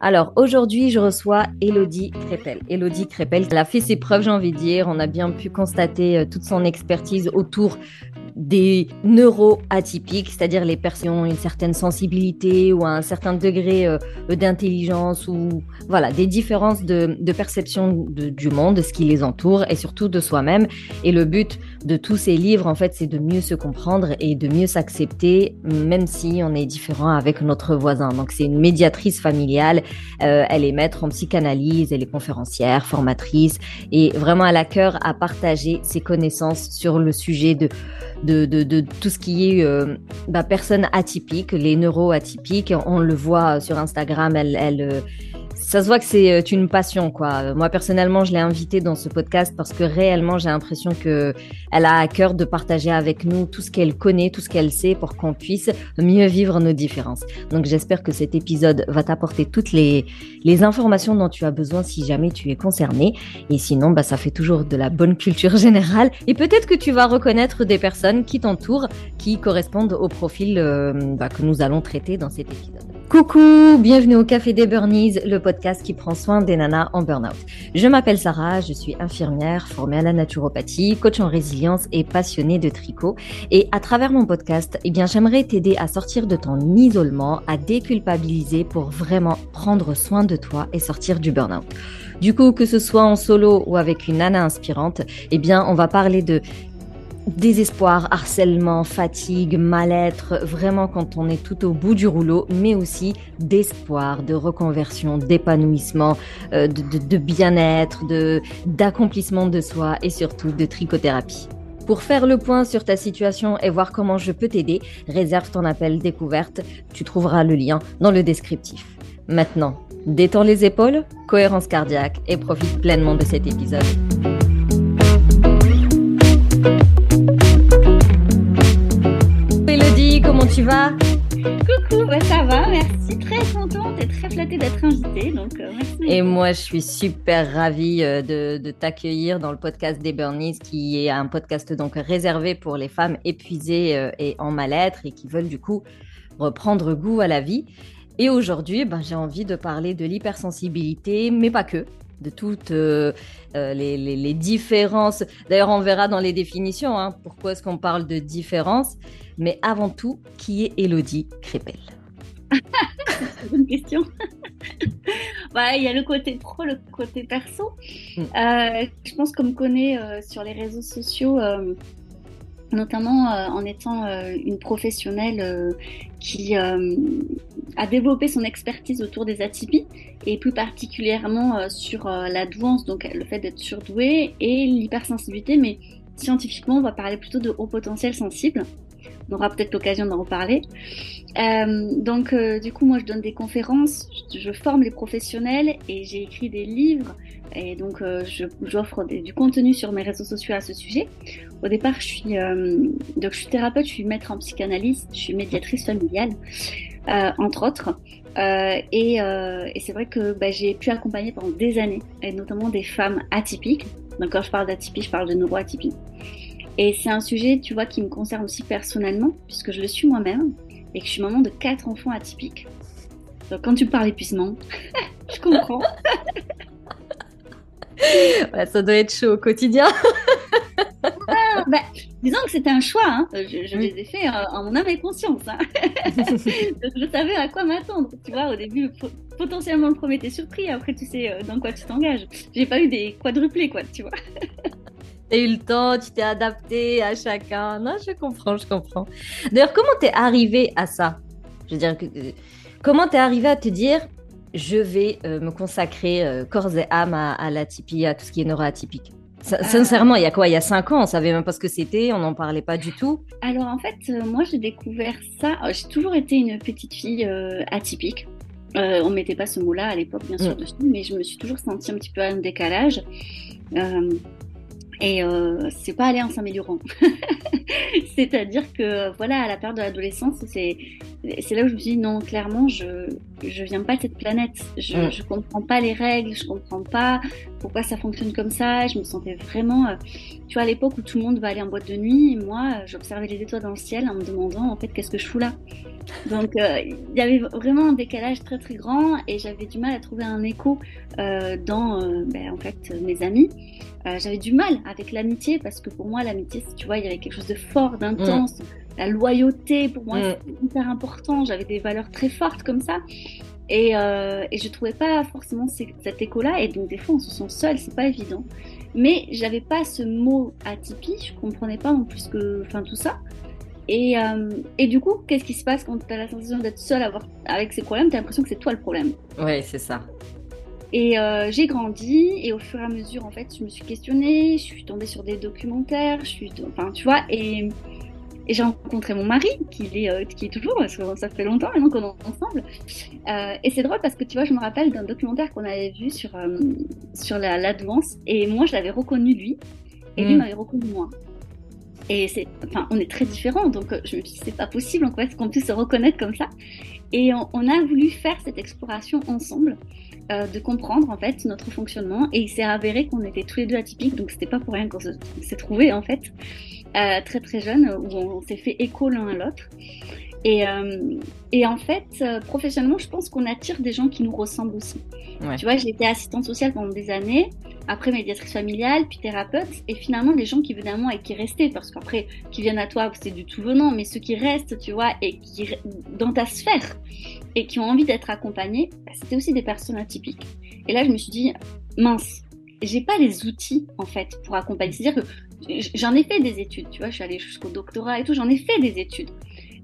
Alors aujourd'hui, je reçois Elodie Crépel. Elodie Crépel, elle a fait ses preuves, j'ai envie de dire. On a bien pu constater euh, toute son expertise autour des neuroatypiques, c'est-à-dire les personnes qui ont une certaine sensibilité ou un certain degré euh, d'intelligence ou voilà des différences de, perception du monde, de ce qui les entoure et surtout de soi-même. Et le but de tous ces livres, en fait, c'est de mieux se comprendre et de mieux s'accepter, même si on est différent avec notre voisin. Donc c'est une médiatrice familiale. Euh, elle est maître en psychanalyse, elle est conférencière, formatrice et vraiment elle a cœur à partager ses connaissances sur le sujet de de, tout ce qui est euh, bah, personnes atypiques, les neuroatypiques. On le voit sur Instagram, elle, elle, euh, ça se voit que c'est euh, une passion, quoi. Moi, personnellement, je l'ai invitée dans ce podcast parce que réellement, j'ai l'impression que elle a à cœur de partager avec nous tout ce qu'elle connaît, tout ce qu'elle sait pour qu'on puisse mieux vivre nos différences. Donc, j'espère que cet épisode va t'apporter toutes les, les informations dont tu as besoin si jamais tu es concerné. Et sinon, bah, ça fait toujours de la bonne culture générale. Et peut-être que tu vas reconnaître des personnes qui t'entourent, qui correspondent au profil euh, bah, que nous allons traiter dans cet épisode. Coucou, bienvenue au Café des Burnies, le podcast qui prend soin des nanas en burn-out. Je m'appelle Sarah, je suis infirmière formée à la naturopathie, coach en résilience et passionnée de tricot. Et à travers mon podcast, eh bien, j'aimerais t'aider à sortir de ton isolement, à déculpabiliser pour vraiment prendre soin de toi et sortir du burn-out. Du coup, que ce soit en solo ou avec une nana inspirante, eh bien, on va parler de désespoir, harcèlement, fatigue, mal-être, vraiment quand on est tout au bout du rouleau, mais aussi d'espoir, de reconversion, d'épanouissement, euh, de, bien-être, d'accomplissement de soi et surtout de trichothérapie. Pour faire le point sur ta situation et voir comment je peux t'aider, réserve ton appel découverte. Tu trouveras le lien dans le descriptif. Maintenant, détends les épaules, cohérence cardiaque et profite pleinement de cet épisode. Comment tu vas Coucou, ça va, merci. Très contente et très flattée d'être invitée. Donc, euh, Et moi, je suis super ravie euh, de, t'accueillir dans le podcast des Burnies, qui est un podcast donc réservé pour les femmes épuisées euh, et en mal-être et qui veulent du coup reprendre goût à la vie. Et aujourd'hui, ben, j'ai envie de parler de l'hypersensibilité, mais pas que de toutes les, les, différences. D'ailleurs, on verra dans les définitions hein, pourquoi est-ce qu'on parle de différence. Mais avant tout, qui est Elodie Crépel une question. il y a le côté pro, le côté perso. Hmm. Euh, je pense qu'on me connaît euh, sur les réseaux sociaux, euh, notamment en étant une professionnelle qui a développé son expertise autour des atypies et plus particulièrement sur la douance, donc le fait d'être surdoué et l'hypersensibilité, mais scientifiquement, on va parler plutôt de haut potentiel sensible. On aura peut-être l'occasion d'en reparler. Euh, donc, euh, du coup, moi, je donne des conférences, je, forme les professionnels et j'ai écrit des livres. Et donc, euh, j'offre du contenu sur mes réseaux sociaux à ce sujet. Au départ, je suis, donc, je suis thérapeute, je suis maître en psychanalyse, je suis médiatrice familiale, entre autres. et, et c'est vrai que bah, j'ai pu accompagner pendant des années, et notamment des femmes atypiques. Donc, quand je parle d'atypie, je parle de neuroatypie. Et c'est un sujet, tu vois, qui me concerne aussi personnellement, puisque je le suis moi-même et que je suis maman de quatre enfants atypiques. Donc quand tu parles épuisement, je comprends. ça doit être chaud au quotidien. ah, bah, disons que c'était un choix, hein. je, les ai faits en mon âme et conscience. Hein. je savais à quoi m'attendre. Tu vois, au début, potentiellement le premier était surpris, après tu sais euh, dans quoi tu t'engages. J'ai pas eu des quadruplés, quoi, tu vois. T'as eu le temps, tu t'es adapté à chacun. Non, je comprends, je comprends. D'ailleurs, comment t'es arrivé à ça? Je veux dire, euh, comment t'es arrivé à te dire, je vais euh, me consacrer euh, corps et âme à, à l'atypie, à tout ce qui est neuroatypique Sincèrement, il y a quoi? Il y a cinq ans, on savait même pas ce que c'était, on n'en parlait pas du tout. Alors en fait, moi j'ai découvert ça. J'ai toujours été une petite fille atypique. on mettait pas ce mot-là à l'époque, bien sûr, mm. dessus, mais je me suis toujours sentie un petit peu en décalage. Et euh, c'est pas aller en s'améliorant. C'est-à-dire que voilà, à la période de l'adolescence, c'est c'est là où je me suis dit non, clairement, je je viens pas de cette planète. Je mm. je comprends pas les règles, je comprends pas pourquoi ça fonctionne comme ça. Je me sentais vraiment, euh, tu vois, à l'époque où tout le monde va aller en boîte de nuit, moi, j'observais les étoiles dans le ciel en me demandant en fait qu'est-ce que je fous là? Donc, il y avait vraiment un décalage très très grand et j'avais du mal à trouver un écho dans, ben, en fait, mes amis. j'avais du mal avec l'amitié parce que pour moi, l'amitié, tu vois, il y avait quelque chose de fort, d'intense. Mm. La loyauté, pour moi, mm. c'est hyper important. J'avais des valeurs très fortes comme ça. Et, euh, et je trouvais pas forcément cet écho-là. Et donc, des fois, on se sent seul, c'est pas évident. Mais j'avais pas ce mot atypie, je comprenais pas non plus que, enfin, tout ça. Et, euh, et du coup, qu'est-ce qui se passe quand tu as la sensation d'être seul avec ces problèmes? Tu as l'impression que c'est toi le problème. Ouais, c'est ça. Et euh, j'ai grandi et au fur et à mesure, en fait, je me suis questionnée, je suis tombée sur des documentaires, je suis, enfin, tu vois, et et j'ai rencontré mon mari, qui est, euh, qui est toujours, parce que ça fait longtemps maintenant qu'on est ensemble. Euh, et c'est drôle parce que tu vois, je me rappelle d'un documentaire qu'on avait vu sur, sur l'advance. et moi, je l'avais reconnu lui. Et lui mm. m'avait reconnu moi. Et c'est, enfin, on est très différents, donc je me suis dit, c'est pas possible en fait, qu'on puisse se reconnaître comme ça. Et on, a voulu faire cette exploration ensemble, de comprendre en fait notre fonctionnement. Et il s'est avéré qu'on était tous les deux atypiques, donc c'était pas pour rien qu'on s'est trouvé en fait. Euh, très très jeune, où on, s'est fait écho l'un à l'autre. Et, euh, et, en fait, euh, professionnellement, je pense qu'on attire des gens qui nous ressemblent aussi. Tu vois, j'ai été assistante sociale pendant des années, après médiatrice familiale, puis thérapeute, et finalement, les gens qui venaient à moi et qui restaient, parce qu'après, qui viennent à toi, c'est du tout venant, mais ceux qui restent, tu vois, et qui dans ta sphère, et qui ont envie d'être accompagnés, bah, c'était aussi des personnes atypiques. Et là, je me suis dit, mince, j'ai pas les outils en fait pour accompagner. C'est-à-dire que j'en ai fait des études, tu vois, je suis allée jusqu'au doctorat et tout, j'en ai fait des études.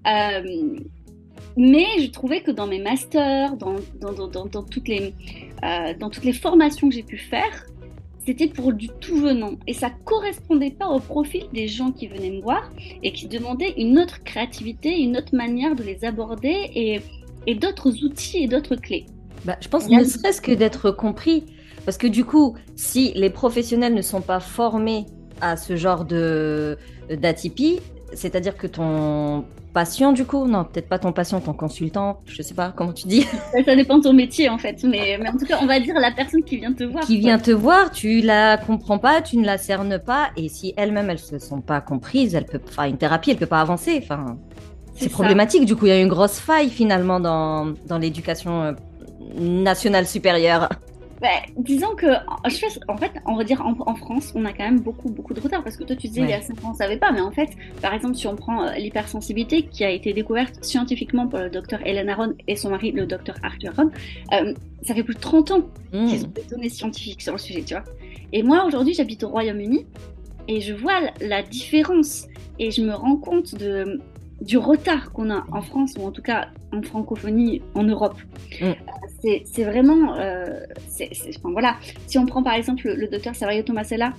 Euh, mais je trouvais que dans mes masters, dans, dans, dans, dans toutes, les, euh, dans toutes les formations que j'ai pu faire, c'était pour du tout venant. Et ça correspondait pas au profil des gens qui venaient me voir et qui demandaient une autre créativité, une autre manière de les aborder et, et d'autres outils et d'autres clés. Bah, je pense ne serait-ce que d'être compris. Parce que du coup, si les professionnels ne sont pas formés à ce genre de d'atypie, c'est-à-dire que ton patient du coup, non, peut-être pas ton patient, ton consultant, je sais pas comment tu dis? Ça dépend de ton métier en fait, mais, en tout cas, on va dire la personne qui vient te voir. Qui vient te voir, tu la comprends pas, tu ne la cernes pas, et si elle-même elles se sont pas comprises, elle peut, enfin, une thérapie, elle peut pas avancer, enfin. C'est problématique, du coup, il y a une grosse faille finalement dans, dans l'éducation euh, nationale supérieure. Bah, disons que, en fait, on va dire en, France, on a quand même beaucoup, beaucoup de retard. Parce que toi, tu disais, il y a 5 ans, on ne savait pas. Mais en fait, par exemple, si on prend euh, l'hypersensibilité qui a été découverte scientifiquement par le docteur Hélène Aron et son mari, le docteur Arthur Aron, euh, ça fait plus de 30 ans mmh. qu'ils ont des données scientifiques sur le sujet, tu vois. Et moi, aujourd'hui, j'habite au Royaume-Uni et je vois la différence et je me rends compte de, du retard qu'on a en France, ou en tout cas en francophonie en Europe. Mm. Euh, c'est vraiment. Euh, enfin, voilà. Si on prend par exemple le, docteur Savario Tomasella,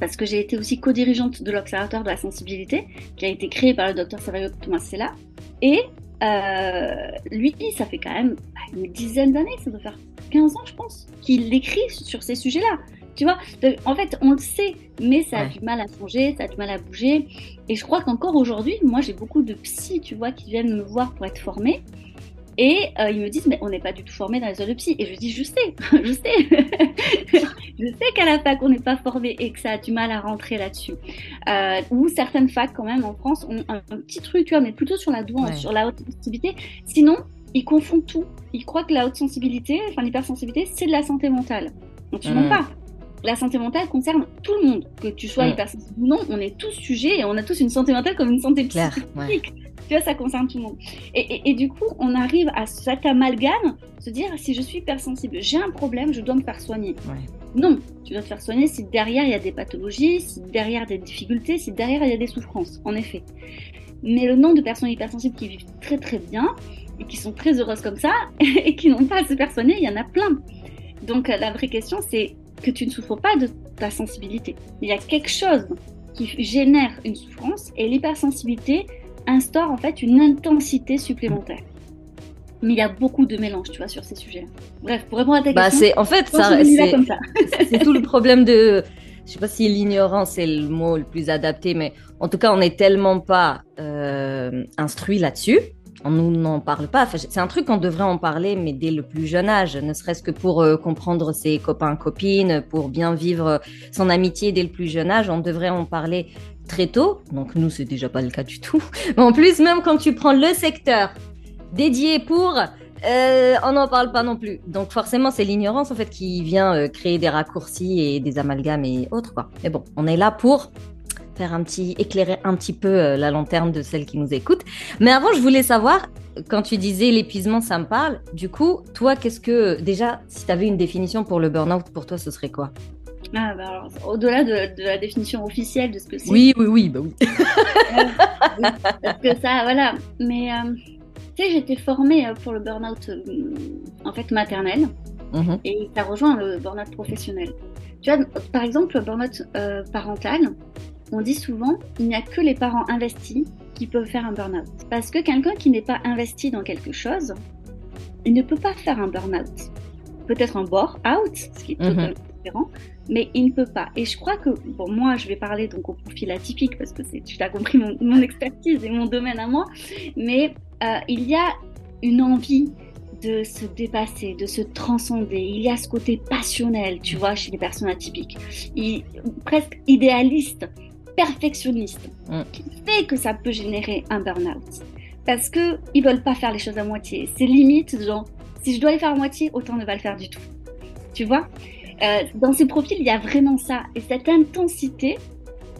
parce que j'ai été aussi co-dirigeante de l'Observatoire de la sensibilité, qui a été créé par le docteur Savario Tomasella, et euh, lui, ça fait quand même bah, une dizaine d'années, ça doit faire 15 ans, je pense, qu'il écrit sur ces sujets-là. Tu vois, en fait, on le sait, mais ça a du mal à changer, ça a du mal à bouger. Et je crois qu'encore aujourd'hui, moi, j'ai beaucoup de psy, tu vois, qui viennent me voir pour être formés. Et euh, ils me disent, mais on n'est pas du tout formé dans les heures de psy. Et je dis, je sais, je sais. je sais qu'à la fac, on n'est pas formé et que ça a du mal à rentrer là-dessus. Euh, ou certaines facs, quand même, en France, ont un, petit truc, tu vois, mais plutôt sur la douance, sur la haute sensibilité. Sinon, ils confondent tout. Ils croient que la haute sensibilité, enfin l'hypersensibilité, c'est de la santé mentale. Donc, tu mmh. pas la santé mentale concerne tout le monde. Que tu sois mm. hypersensible ou non, on est tous sujets et on a tous une santé mentale comme une santé psychique. Tu vois, ça concerne tout le monde. Et, du coup, on arrive à cet amalgame, se dire si je suis hypersensible, j'ai un problème, je dois me faire soigner. Non, tu dois te faire soigner si derrière il y a des pathologies, si derrière des difficultés, si derrière il y a des souffrances, en effet. Mais le nombre de personnes hypersensibles qui vivent très très bien et qui sont très heureuses comme ça et qui n'ont pas à se faire soigner, il y en a plein. Donc la vraie question c'est que tu ne souffres pas de ta sensibilité. Il y a quelque chose qui génère une souffrance et l'hypersensibilité instaure en fait une intensité supplémentaire. Mais il y a beaucoup de mélange, tu vois, sur ces sujets. Bref, pour répondre à ta bah, question, c'est en fait c'est tout le problème de, je sais pas si l'ignorance est le mot le plus adapté, mais en tout cas, on n'est tellement pas euh, instruit là-dessus on nous n'en parle pas. c'est un truc qu'on devrait en parler, mais dès le plus jeune âge, ne serait-ce que pour euh, comprendre ses copains, copines, pour bien vivre son amitié dès le plus jeune âge, on devrait en parler très tôt, donc nous c'est déjà pas le cas du tout, en plus même quand tu prends le secteur dédié pour euh, on n'en parle pas non plus. Donc forcément, c'est l'ignorance en fait qui vient euh, créer des raccourcis et des amalgames et autres quoi. Mais bon, on est là pour faire un petit éclairer un petit peu euh, la lanterne de celles qui nous écoutent. Mais avant, je voulais savoir quand tu disais l'épuisement, ça me parle. Du coup, toi, qu'est-ce que déjà, si tu avais une définition pour le burn-out, pour toi, ce serait quoi? Ah, bah au-delà de, la définition officielle de ce que c'est. Oui, oui, oui, bah oui. parce que ça, voilà. Mais tu sais, j'étais formée euh, pour le burn-out euh, en fait maternel mhm. et ça rejoint le burn-out professionnel. Tu vois, par exemple, le burn-out euh, parental, on dit souvent il n'y a que les parents investis qui peuvent faire un burn-out. Parce que quelqu'un qui n'est pas investi dans quelque chose, il ne peut pas faire un burn-out. Peut-être un bore-out, ce qui est mhm. totalement différent, mais il ne peut pas. Et je crois que, bon, moi, je vais parler donc au profil atypique parce que tu as compris mon, mon, expertise et mon domaine à moi, mais euh, il y a une envie de se dépasser, de se transcender. Il y a ce côté passionnel, tu vois, chez les personnes atypiques, presque idéaliste, perfectionniste, mm. qui fait que ça peut générer un burn-out. Parce que ils veulent pas faire les choses à moitié. C'est limite, genre, si je dois les faire à moitié, autant ne pas le faire du tout. Tu vois? Euh, Dans ces profils, il y a vraiment ça. Et cette intensité,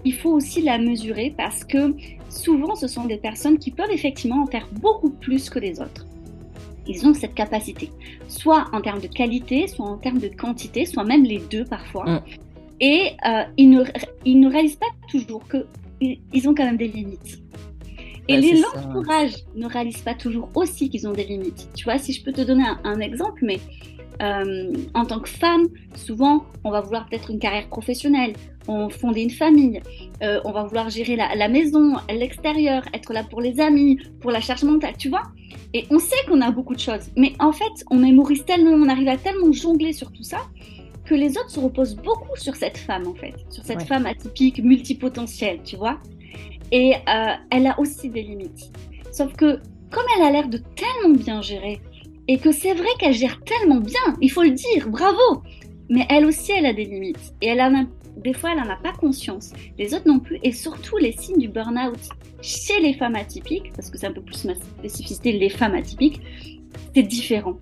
il faut aussi la mesurer parce que souvent ce sont des personnes qui peuvent effectivement en faire beaucoup plus que les autres. Ils ont cette capacité, soit en termes de qualité, soit en termes de quantité, soit même les deux parfois. Mm. Et euh, ils, ne, ils ne réalisent pas toujours qu'ils ont quand même des limites. Et les l'entourage ne réalisent pas toujours aussi qu'ils ont des limites. Tu vois, si je peux te donner un exemple, mais euh, en tant que femme, souvent, on va vouloir peut-être une carrière professionnelle, on fonder une famille, euh, on va vouloir gérer la, maison, l'extérieur, être là pour les amis, pour la charge mentale, tu vois. Et on sait qu'on a beaucoup de choses, mais en fait, on mémorise tellement, on arrive à tellement jongler sur tout ça que les autres se reposent beaucoup sur cette femme, en fait, sur cette femme atypique, multipotentielle, tu vois. Et euh, elle a aussi des limites. Sauf que, comme elle a l'air de tellement bien gérer, et que c'est vrai qu'elle gère tellement bien, il faut le dire, bravo. Mais elle aussi, elle a des limites. Et elle a, des fois, elle n'en a pas conscience. Les autres non plus. Et surtout, les signes du burn-out chez les femmes atypiques, parce que c'est un peu plus ma spécificité, les femmes atypiques, c'est différent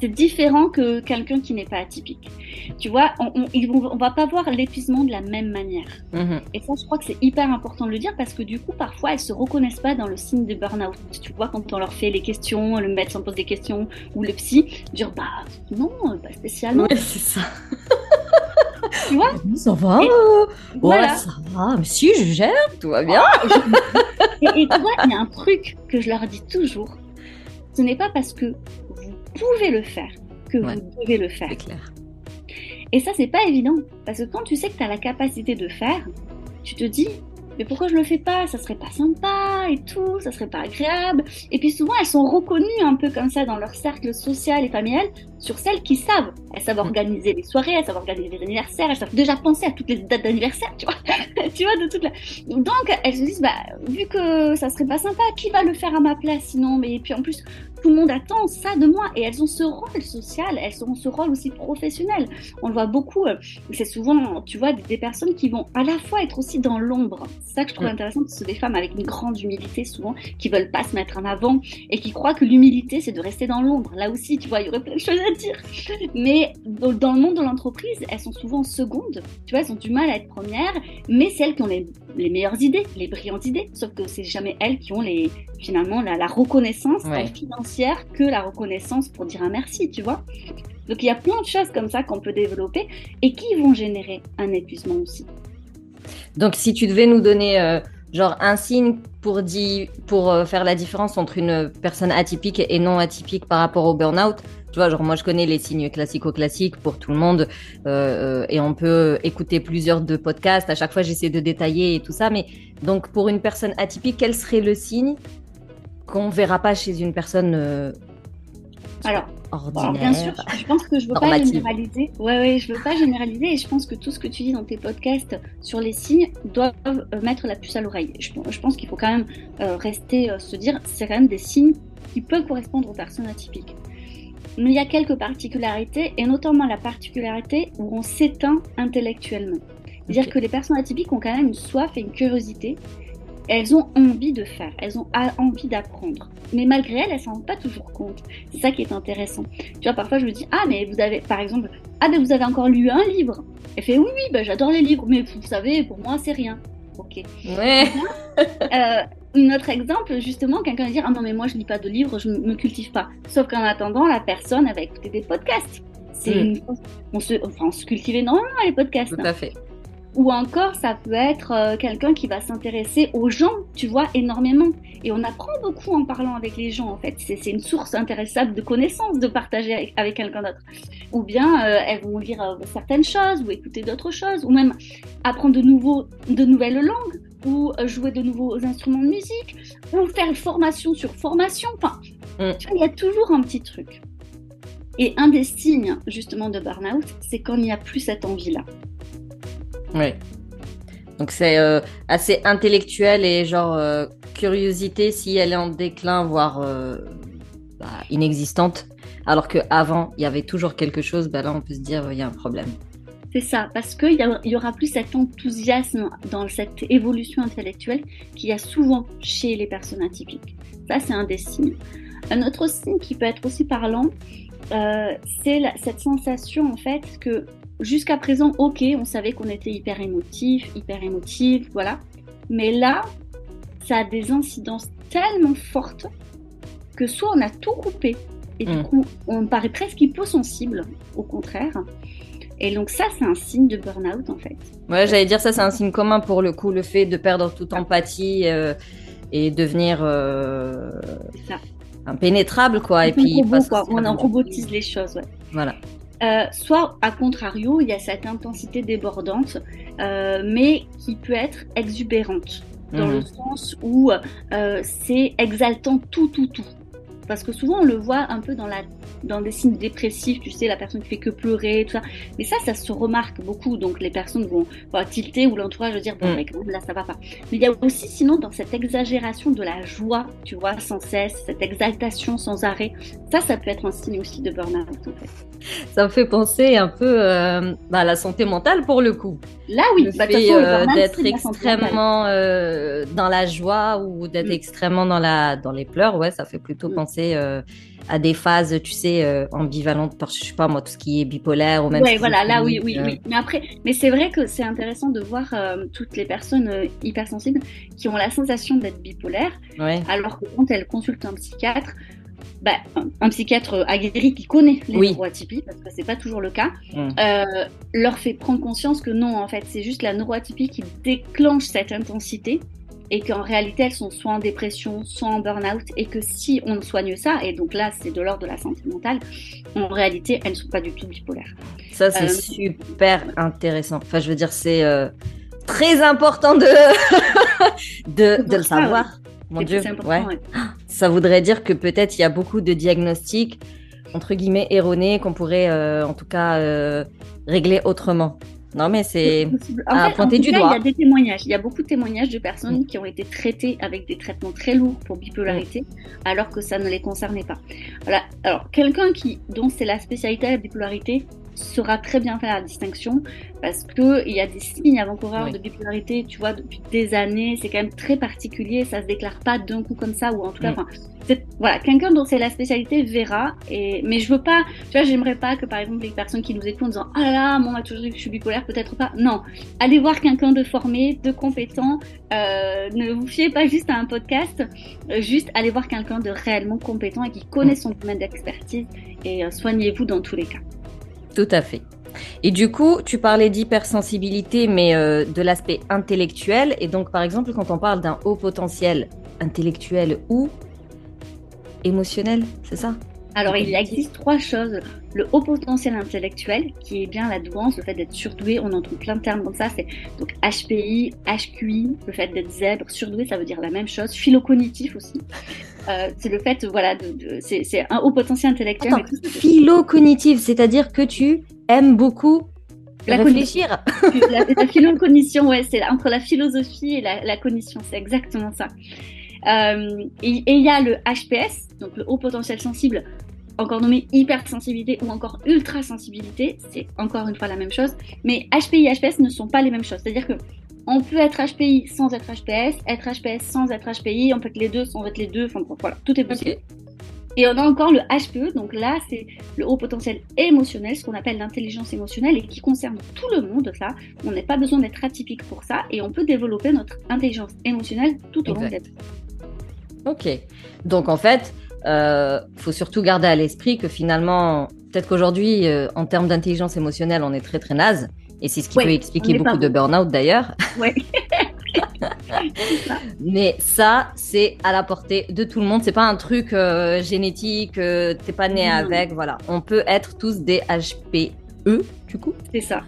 c'est différent que quelqu'un qui n'est pas atypique. Tu vois, on, on, va pas voir l'épuisement de la même manière. Mhm. Et ça, je crois que c'est hyper important de le dire parce que du coup, parfois, elles se reconnaissent pas dans le signe de burn-out. Tu vois, quand on leur fait les questions, le médecin pose des questions ou le psy, dire bah non, pas spécialement. Ouais, c'est ça. tu vois? Ça va. ouais, ça va. Mais si, je gère, tout va bien. et, et tu vois, il y a un truc que je leur dis toujours. Ce n'est pas parce que pouvez le faire que vous devez le faire. clair. Et ça, c'est pas évident. Parce que quand tu sais que tu as la capacité de faire, tu te dis, mais pourquoi je le fais pas? Ça serait pas sympa et tout, ça serait pas agréable. Et puis souvent, elles sont reconnues un peu comme ça dans leur cercle social et familial sur celles qui savent. Elles savent organiser les soirées, elles savent organiser les anniversaires, elles savent déjà penser à toutes les dates d'anniversaire, tu vois. tu vois, de toute la... Donc, elles se disent, bah, vu que ça serait pas sympa, qui va le faire à ma place sinon? Mais puis en plus, tout le monde attend ça de moi et elles ont ce rôle social, elles ont ce rôle aussi professionnel. On le voit beaucoup, euh, c'est souvent, tu vois, des, personnes qui vont à la fois être aussi dans l'ombre. C'est ça que je trouve intéressant, ce sont des femmes avec une grande humilité souvent, qui veulent pas se mettre en avant et qui croient que l'humilité c'est de rester dans l'ombre. Là aussi, tu vois, il y aurait plein de choses à dire. Mais dans le monde de l'entreprise, elles sont souvent secondes, tu vois, elles ont du mal à être premières, mais c'est elles qui ont les, meilleures idées, les brillantes idées, sauf que c'est jamais elles qui ont les, finalement la, reconnaissance financière que la reconnaissance pour dire un merci, tu vois. Donc il y a plein de choses comme ça qu'on peut développer et qui vont générer un épuisement aussi. Donc si tu devais nous donner euh, genre un signe pour, pour euh, faire la différence entre une personne atypique et non atypique par rapport au burn-out, tu vois, genre moi je connais les signes classico-classiques pour tout le monde euh, et on peut écouter plusieurs de podcasts. À chaque fois j'essaie de détailler et tout ça, mais donc pour une personne atypique, quel serait le signe qu'on verra pas chez une personne euh, alors, ordinaire. bien sûr, je pense que je veux pas généraliser. Ouais, ouais, je veux pas généraliser et je pense que tout ce que tu dis dans tes podcasts sur les signes doivent euh, mettre la puce à l'oreille. Je, pense qu'il faut quand même euh, rester, se dire, c'est quand même des signes qui peuvent correspondre aux personnes atypiques. Mais il y a quelques particularités et notamment la particularité où on s'éteint intellectuellement. C'est-à-dire que les personnes atypiques ont quand même une soif et une curiosité. Elles ont envie de faire, elles ont envie d'apprendre. Mais malgré elles, elles s'en rendent pas toujours compte. C'est ça qui est intéressant. Tu vois, parfois je me dis, ah, mais vous avez, par exemple, ah, mais vous avez encore lu un livre. Elle fait, oui, oui, bah, j'adore les livres, mais vous savez, pour moi, c'est rien. Ok. Ouais. euh, un autre exemple, justement, quelqu'un va dire Ah non, mais moi je lis pas de livres, je me cultive pas. Sauf qu'en attendant, la personne elle va écouter des podcasts. C'est hmm. une... on, se... Enfin, on se cultive énormément les podcasts. Tout à fait. Ou encore, ça peut être euh, quelqu'un qui va s'intéresser aux gens, tu vois, énormément. Et on apprend beaucoup en parlant avec les gens, en fait. C'est une source intéressante de connaissances de partager avec, quelqu'un d'autre. Ou bien, euh, elles vont lire euh, certaines choses, ou écouter d'autres choses, ou même apprendre de, nouveaux, de nouvelles langues, ou jouer de nouveaux instruments de musique, ou faire formation sur formation. Enfin, mm. tu vois, il y a toujours un petit truc. Et un des signes, justement, de burn-out, c'est il n'y a plus cette envie-là. Oui. Donc c'est euh, assez intellectuel et genre euh, curiosité si elle est en déclin, voire euh, bah, inexistante, alors qu'avant il y avait toujours quelque chose, bah là on peut se dire il y a un problème. C'est ça, parce qu'il y, y, aura plus cet enthousiasme dans cette évolution intellectuelle qu'il y a souvent chez les personnes atypiques. Ça c'est un des signes. Un autre signe qui peut être aussi parlant, c'est cette sensation en fait que jusqu'à présent, ok, on savait qu'on était hyper émotif, hyper émotif, voilà. Mais là, ça a des incidences tellement fortes que soit on a tout coupé et du mm. coup, on paraît presque hyposensible, au contraire. Et donc ça, c'est un signe de burn-out en fait. Ouais, j'allais dire ça, c'est un signe commun pour le coup, le fait de perdre toute empathie euh, et devenir euh, impénétrable, quoi. et puis, on en robotise les choses, ouais. Voilà. Euh, soit, à contrario, il y a cette intensité débordante, euh, mais qui peut être exubérante, dans le mhm. sens où euh, c'est exaltant tout, tout, tout. Parce que souvent, on le voit un peu dans, la, dans des signes dépressifs, tu sais, la personne qui fait que pleurer, tout ça. Mais ça, ça se remarque beaucoup. Donc, les personnes vont, vont tilter ou l'entourage va dire, bon, mm. là, ça va pas. Mais il y a aussi, sinon, dans cette exagération de la joie, tu vois, sans cesse, cette exaltation sans arrêt, ça, ça peut être un signe aussi de burn-out, en fait. Ça me fait penser un peu euh, bah, à la santé mentale pour le coup. Là, oui, le bah, fait euh, d'être extrêmement euh, dans la joie ou d'être mm. extrêmement dans, la, dans les pleurs, ouais, ça fait plutôt mm. penser à des phases, tu sais, ambivalentes, par, je sais pas moi, tout ce qui est bipolaire ou même. Ouais, voilà, là, oui, oui, oui. Mais après, mais c'est vrai que c'est intéressant de voir toutes les personnes hypersensibles qui ont la sensation d'être bipolaires, alors que quand elles consultent un psychiatre, bah, un, psychiatre aguerri qui connaît les neuroatypies, parce que c'est pas toujours le cas, mm. euh, leur fait prendre conscience que non, en fait, c'est juste la neuroatypie qui déclenche cette intensité et qu'en réalité, elles sont soit en dépression, soit en burn-out, et que si on soigne ça, et donc là, c'est de l'ordre de la santé mentale, en réalité, elles ne sont pas du tout bipolaires. Ça, c'est euh, super intéressant. Enfin, je veux dire, c'est euh, très important de, de, de le savoir. Mon Dieu, ouais. Ça voudrait dire que peut-être il y a beaucoup de diagnostics entre guillemets erronés qu'on pourrait euh, en tout cas régler autrement. Non, mais c'est à pointer du doigt. Il y a des témoignages. Il y a beaucoup de témoignages de personnes qui ont été traitées avec des traitements très lourds pour bipolarité, alors que ça ne les concernait pas. Voilà. Alors, quelqu'un qui dont c'est la spécialité la bipolarité, saura très bien faire la distinction parce que il y a des signes avant-coureurs de bipolarité, tu vois, depuis des années. C'est quand même très particulier. Ça se déclare pas d'un coup comme ça, ou en tout cas, mm. voilà, quelqu'un dont c'est la spécialité verra. Et mais je veux pas, tu vois, j'aimerais pas que par exemple les personnes qui nous écoutent en disant ah là là, moi on toujours dit que je suis bipolaire, peut-être pas. Non, allez voir quelqu'un de formé, de compétent. Euh, ne vous fiez pas juste à un podcast, euh, juste allez voir quelqu'un de réellement compétent et qui connaît mm. son domaine d'expertise et euh, soignez-vous dans tous les cas. Tout à fait. Et du coup, tu parlais d'hypersensibilité, mais euh, de l'aspect intellectuel. Et donc, par exemple, quand on parle d'un haut potentiel intellectuel ou émotionnel, c'est ça? Alors, il existe trois choses. Le haut potentiel intellectuel, qui est bien la douance, le fait d'être surdoué, on en trouve plein de termes comme ça. C'est donc HPI, HQI, le fait d'être zèbre, surdoué, ça veut dire la même chose. Philocognitif aussi. Euh, c'est le fait, voilà, de, c'est un haut potentiel intellectuel. philo-cognitive, c'est-à-dire que tu aimes beaucoup la réfléchir. la, la philo-cognition, ouais, c'est entre la philosophie et la, cognition, c'est exactement ça. Euh, et il y a le HPS, donc le haut potentiel sensible, encore nommé hypersensibilité ou encore ultra-sensibilité, c'est encore une fois la même chose. Mais HPI et HPS ne sont pas les mêmes choses. C'est-à-dire que on peut être HPI sans être HPS, être HPS sans être HPI, on peut être les deux sans être les deux, enfin voilà, tout est possible. Et on a encore le HPE, donc là c'est le haut potentiel émotionnel, ce qu'on appelle l'intelligence émotionnelle et qui concerne tout le monde, ça. On n'a pas besoin d'être atypique pour ça et on peut développer notre intelligence émotionnelle tout au long de. Ok, donc en fait, il euh, faut surtout garder à l'esprit que finalement, peut-être qu'aujourd'hui, euh, en termes d'intelligence émotionnelle, on est très très naze. Et c'est ce qui peut expliquer beaucoup de burn-out d'ailleurs. Mais ça, c'est à la portée de tout le monde. C'est pas un truc euh, génétique, euh, t'es pas né avec. Voilà. On peut être tous des HPE, du coup. C'est ça.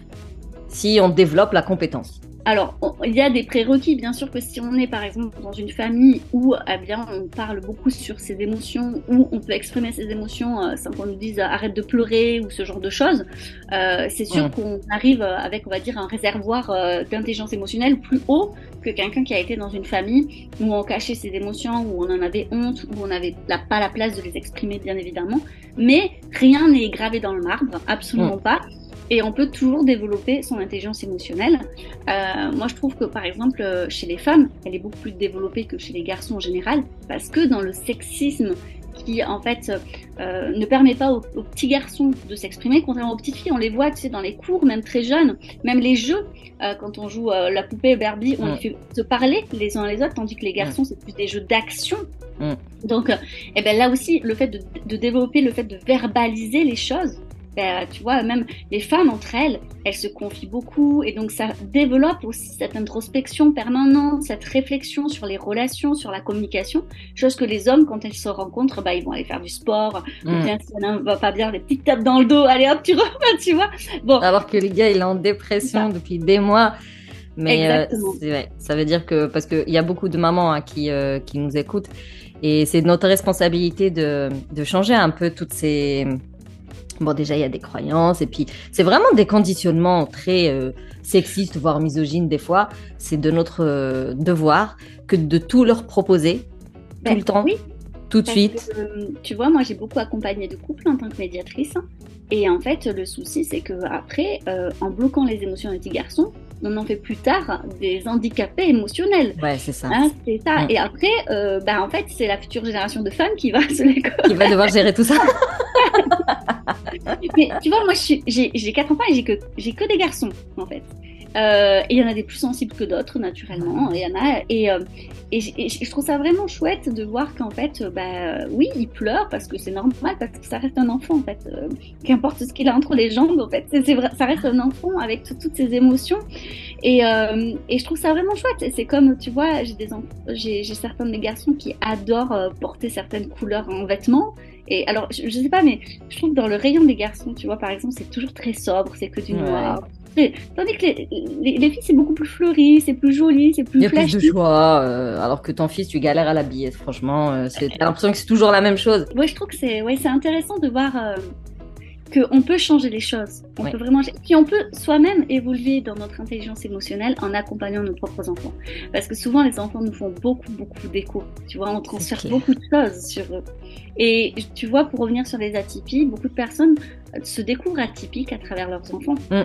Si on développe la compétence. Alors, il y a des prérequis, bien sûr, que si on est par exemple dans une famille où eh bien, on parle beaucoup sur ses émotions, où on peut exprimer ses émotions euh, sans qu'on nous dise arrête de pleurer ou ce genre de choses, euh, c'est sûr qu'on arrive avec, on va dire, un réservoir euh, d'intelligence émotionnelle plus haut que quelqu'un qui a été dans une famille où on cachait ses émotions, où on en avait honte, où on n'avait pas la place de les exprimer, bien évidemment. Mais rien n'est gravé dans le marbre, absolument pas et on peut toujours développer son intelligence émotionnelle. Euh, moi, je trouve que par exemple, euh, chez les femmes, elle est beaucoup plus développée que chez les garçons en général, parce que dans le sexisme qui en fait euh, ne permet pas aux, petits garçons de s'exprimer, contrairement aux petites filles, on les voit, tu sais, dans les cours, même très jeunes, même les jeux, euh, quand on joue euh, la poupée Barbie, on les fait se parler les uns les autres, tandis que les garçons, c'est plus des jeux d'action. Donc, eh ben là aussi, le fait de, de développer, le fait de verbaliser les choses, ben, tu vois, même les femmes entre elles, elles se confient beaucoup et donc ça développe aussi cette introspection permanente, cette réflexion sur les relations, sur la communication, chose que les hommes, quand elles se rencontrent, bah, ils vont aller faire du sport, mmh. bien, si l'un va pas bien, des petites tapes dans le dos, allez hop, tu reviens, tu vois. Bon. Alors que le gars, il est en dépression depuis des mois. Mais euh, ça veut dire que, parce qu'il y a beaucoup de mamans hein, qui, euh, qui nous écoutent, et c'est notre responsabilité de, de changer un peu toutes ces Bon, déjà, il y a des croyances, et puis c'est vraiment des conditionnements très euh, sexistes, voire misogynes des fois. C'est de notre euh, devoir que de tout leur proposer, tout ben, le temps, oui, tout de suite. Euh, tu vois, moi, j'ai beaucoup accompagné de couples en tant que médiatrice. Et en fait, le souci, c'est que après, en bloquant les émotions des petits garçons, on en fait plus tard des handicapés émotionnels. Ouais, c'est ça. Hein, c'est ça. Mm. Et après, bah, en fait, c'est la future génération de femmes qui va se Qui va devoir gérer tout ça. Mais tu vois, moi, j'ai quatre enfants et j'ai que, que des garçons, en fait. Euh, et il y en a des plus sensibles que d'autres, naturellement. Il y en a, et, euh, et, je trouve ça vraiment chouette de voir qu'en fait, bah, oui, il pleure parce que c'est normal, parce que ça reste un enfant, en fait. Euh, qu'importe ce qu'il a entre les jambes, en fait, c'est vrai, ça reste un enfant avec toutes ses émotions. Et, et je trouve ça vraiment chouette. C'est comme, tu vois, j'ai des j'ai certains de mes garçons qui adorent porter certaines couleurs en vêtements. Et alors, je, je, sais pas, mais je trouve que dans le rayon des garçons, tu vois, par exemple, c'est toujours très sobre, c'est que du noir. Tandis que les, les, filles, c'est beaucoup plus fleuri, c'est plus joli, c'est plus Il y a plus de choix, euh, alors que ton fils, tu galères à l'habiller. Franchement, euh, t'as l'impression que c'est toujours la même chose. Ouais, je trouve que c'est ouais, intéressant de voir euh, qu'on peut changer les choses. On peut vraiment... Puis on peut soi-même évoluer dans notre intelligence émotionnelle en accompagnant nos propres enfants. Parce que souvent, les enfants nous font beaucoup, beaucoup d'écho. Tu vois, on transfère beaucoup de choses sur eux. Et tu vois, pour revenir sur les atypies, beaucoup de personnes se découvrent atypiques à travers leurs enfants. Mm.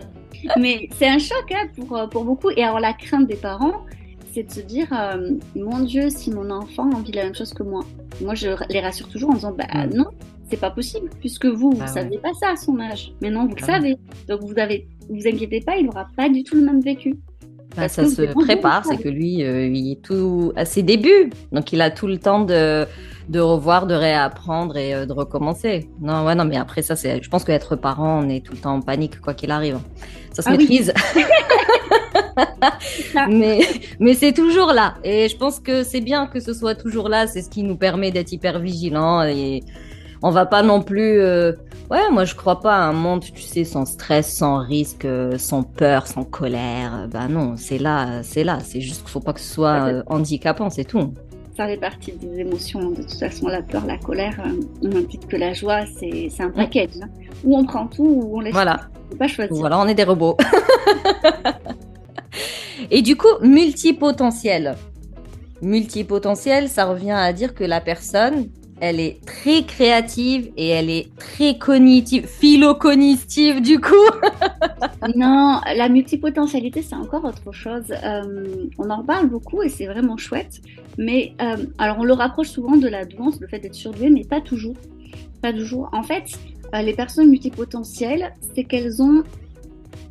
Mais c'est un choc hein, pour, euh, pour beaucoup. Et alors, la crainte des parents, c'est de se dire euh, mon Dieu, si mon enfant vit la même chose que moi. Moi, je les rassure toujours en disant bah mm. non, c'est pas possible, puisque vous, vous ne bah saviez pas ça à son âge. Maintenant, vous le ah savez. Donc, vous avez, vous inquiétez pas, il n'aura pas du tout le même vécu. Bah, ça se prépare, c'est que lui, euh, il est tout à ses débuts. Donc, il a tout le temps de, de revoir, de réapprendre et euh, de recommencer. Non, ouais, non, mais après, ça, c'est, je pense qu'être parent, on est tout le temps en panique, quoi qu'il arrive. Ça se ah maîtrise. mais mais c'est toujours là. Et je pense que c'est bien que ce soit toujours là. C'est ce qui nous permet d'être hyper vigilants et on va pas non plus. Euh, ouais, moi je crois pas à un monde, tu sais, sans stress, sans risque, euh, sans peur, sans colère. Bah non, c'est là, c'est là. C'est juste qu'il faut pas que ce soit euh, handicapant, c'est tout. Ça fait partie des émotions. De toute façon, la peur, la colère, on titre que la joie, c'est un paquet. Hein. Ou on prend tout, ou on laisse. Voilà. Tout. pas choisir. Voilà, on est des robots. Et du coup, multipotentiel. Multipotentiel, ça revient à dire que la personne elle est très créative et elle est très cognitive, philo-cognitive du coup. non, la multipotentialité, c'est encore autre chose. Euh, on en reparle beaucoup et c'est vraiment chouette. Mais euh, alors, on le rapproche souvent de la douance, le fait d'être surdoué, mais pas toujours. Pas toujours. En fait, euh, les personnes multipotentielles, c'est qu'elles ont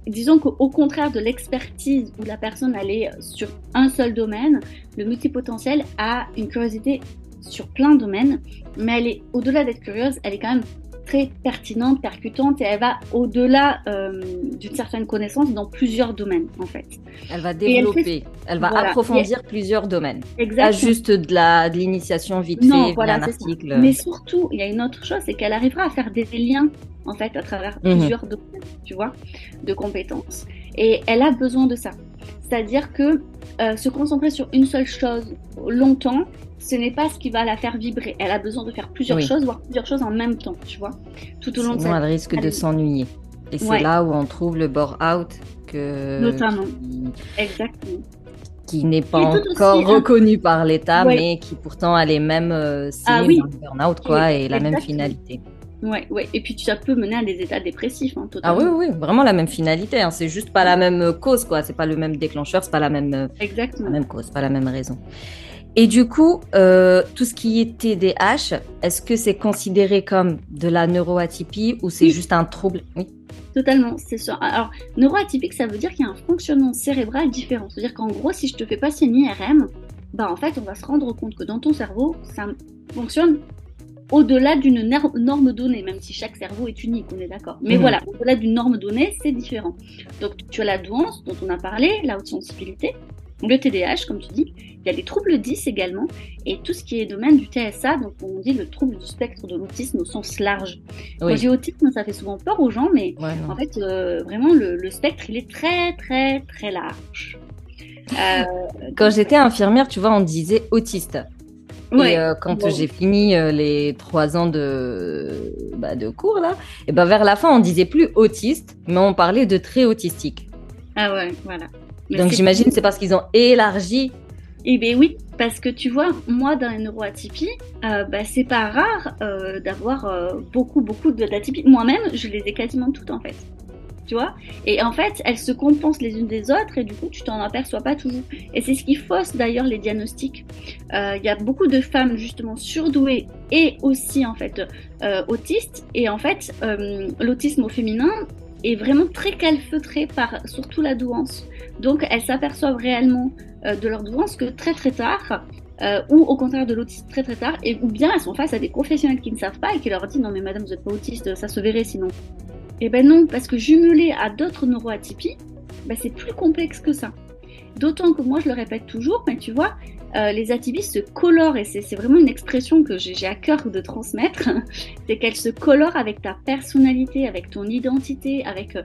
disons qu'au contraire de l'expertise où la personne allait sur un seul domaine, le multipotentiel a une curiosité sur plein de domaines, mais elle est au-delà d'être curieuse, elle est quand même très pertinente, percutante et elle va au-delà euh, d'une certaine connaissance dans plusieurs domaines en fait. Elle va développer, elle, va approfondir plusieurs domaines. Exactement. Pas juste de la de l'initiation vite fait, voilà, un article. Mais surtout, il y a une autre chose, c'est qu'elle arrivera à faire des liens en fait à travers mhm. plusieurs domaines, tu vois, de compétences. Et elle a besoin de ça. C'est-à-dire que euh, se concentrer sur une seule chose longtemps, ce n'est pas ce qui va la faire vibrer. Elle a besoin de faire plusieurs choses, voire plusieurs choses en même temps, tu vois, tout au long Sinon, de elle risque de s'ennuyer. Et c'est là où on trouve le bore-out que... Notamment. Exactement. Qui n'est pas encore hein. reconnu par l'État, mais qui pourtant a les mêmes euh, ah signes ah, burn-out, quoi, et la même finalité. Ouais, ouais. Et puis ça peut mener à des états dépressifs, hein, totalement. Ah oui, oui, vraiment la même finalité. Hein. C'est juste pas la même cause, quoi. C'est pas le même déclencheur, c'est pas la même, euh, Exactement. La même cause, pas la même raison. Et du coup, euh, tout ce qui est TDAH, est-ce que c'est considéré comme de la neuroatypie ou c'est juste un trouble? Oui. Totalement, c'est ça. Alors, neuroatypique, ça veut dire qu'il y a un fonctionnement cérébral différent. C'est-à-dire qu'en gros, si je te fais passer une IRM, bah en fait, on va se rendre compte que dans ton cerveau, ça fonctionne au-delà d'une norme donnée, même si chaque cerveau est unique, on est d'accord. Mais mhm. voilà, au-delà d'une norme donnée, c'est différent. Donc, tu as la douance dont on a parlé, la haute sensibilité, le TDAH, comme tu dis, il y a les troubles 10 également, et tout ce qui est domaine du TSA, donc on dit le trouble du spectre de l'autisme au sens large. Oui. Quand j'ai autisme, ça fait souvent peur aux gens, mais en fait, euh, vraiment, le, spectre, il est très, très, très large. Euh, quand j'étais infirmière, tu vois, on disait autiste. Et euh, quand j'ai fini les trois ans de, bah, de cours, là, et ben vers la fin, on disait plus autiste, mais on parlait de très autistique. Ah ouais, voilà. Donc j'imagine c'est parce qu'ils ont élargi. Eh bien oui, parce que tu vois, moi dans les neuroatypies, euh, bah, c'est pas rare euh, d'avoir euh, beaucoup, beaucoup d'atypies. Moi-même, je les ai quasiment toutes en fait. Tu vois Et en fait, elles se compensent les unes des autres et du coup, tu t'en aperçois pas toujours. Et c'est ce qui fausse d'ailleurs les diagnostics. Il y a beaucoup de femmes justement surdouées et aussi en fait autistes. Et en fait, l'autisme au féminin, est vraiment très calfeutré par surtout la douance. Donc elles s'aperçoivent réellement euh, de leur douance que très très tard, euh, ou au contraire de l'autisme très très tard, et ou bien elles sont face à des professionnels qui ne savent pas et qui leur disent non mais madame vous n'êtes pas autiste, ça se verrait sinon. Eh ben non, parce que jumelé à d'autres neuroatypies, ben c'est plus complexe que ça. D'autant que moi je le répète toujours, mais tu vois, euh, les atypies se colorent, et c'est vraiment une expression que j'ai à cœur de transmettre, c'est qu'elles se colorent avec ta personnalité, avec ton identité, avec euh,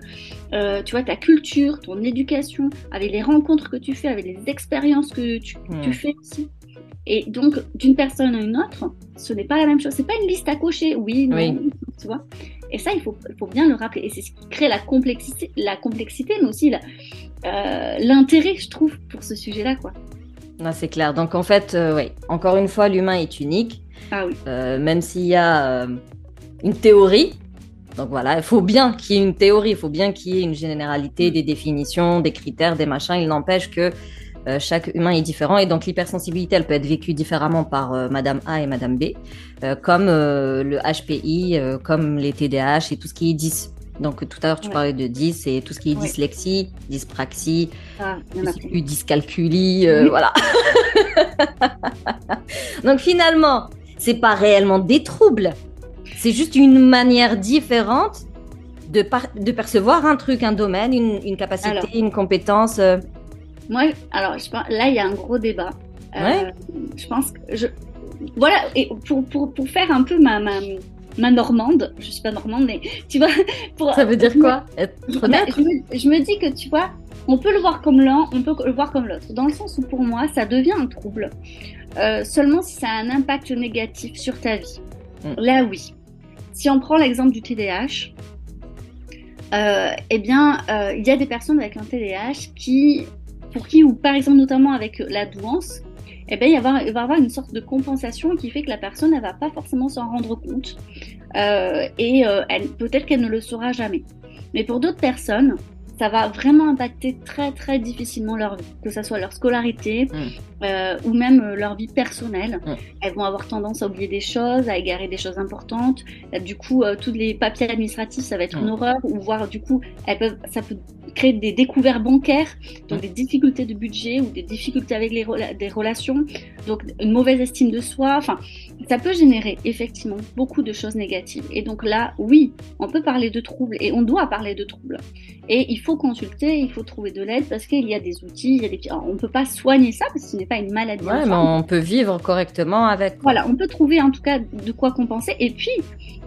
euh, tu vois, ta culture, ton éducation, avec les rencontres que tu fais, avec les expériences que tu, tu fais aussi. Et donc, d'une personne à une autre, ce n'est pas la même chose. C'est pas une liste à cocher, oui, non, tu vois. Et ça, il faut, faut bien le rappeler. Et c'est ce qui crée la complexité, la complexité mais aussi l'intérêt, je trouve, pour ce sujet-là, quoi c'est clair. Donc en fait, euh, oui, encore une fois, l'humain est unique. Ah oui. Euh, même s'il y a euh, une théorie. Donc voilà, il faut bien qu'il y ait une théorie, il faut bien qu'il y ait une généralité, des définitions, des critères, des machins. Il n'empêche que chaque humain est différent et donc l'hypersensibilité, elle peut être vécue différemment par Madame A et Madame B, comme le HPI, comme les TDAH et tout ce qui est 10. Donc tout à l'heure, tu parlais de 10 et tout ce qui est dyslexie, dyspraxie, ah, dyscalculie, euh, voilà. Donc finalement, c'est pas réellement des troubles, c'est juste une manière différente de, de percevoir un truc, un domaine, une, capacité, une compétence. Moi, alors je là, il y a un gros débat. Euh, je pense que je. Voilà, et pour, pour, pour faire un peu ma, ma ma normande, je suis pas normande, mais tu vois. Pour, ça veut dire quoi Être bah, je, me, je, me, dis que tu vois, on peut le voir comme l'un, on peut le voir comme l'autre. Dans le sens où pour moi, ça devient un trouble euh, seulement si ça a un impact négatif sur ta vie. Mm. Là, oui. Si on prend l'exemple du TDAH, euh, eh bien, euh, il y a des personnes avec un TDAH qui, pour qui, ou par exemple notamment avec la douance, eh ben, il, va, il va y avoir une sorte de compensation qui fait que la personne ne va pas forcément s'en rendre compte euh, et euh, peut-être qu'elle ne le saura jamais. Mais pour d'autres personnes, ça va vraiment impacter très très difficilement leur vie, que ce soit leur scolarité mm. euh, ou même euh, leur vie personnelle. Mm. Elles vont avoir tendance à oublier des choses, à égarer des choses importantes. Euh, du coup, euh, tous les papiers administratifs, ça va être une mm. horreur, ou voire du coup, elles peuvent, ça peut créer des découvertes bancaires, donc des difficultés de budget ou des difficultés avec les des relations, donc une mauvaise estime de soi. Enfin, ça peut générer effectivement beaucoup de choses négatives. Et donc là, oui, on peut parler de troubles et on doit parler de troubles. Et il faut consulter, il faut trouver de l'aide parce qu'il y a des outils, il y a des... on ne peut pas soigner ça parce que ce n'est pas une maladie. Ouais, mais on peut vivre correctement avec. Voilà, on peut trouver en tout cas de quoi compenser. Et puis,